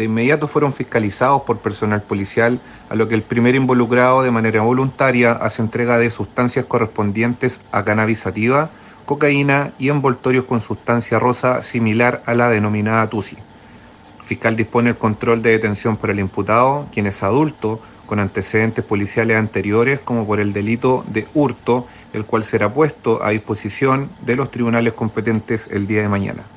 de inmediato fueron fiscalizados por personal policial, a lo que el primer involucrado de manera voluntaria hace entrega de sustancias correspondientes a cannabis sativa, cocaína y envoltorios con sustancia rosa similar a la denominada TUSI. El fiscal dispone el control de detención por el imputado, quien es adulto, con antecedentes policiales anteriores como por el delito de hurto, el cual será puesto a disposición de los tribunales competentes el día de mañana.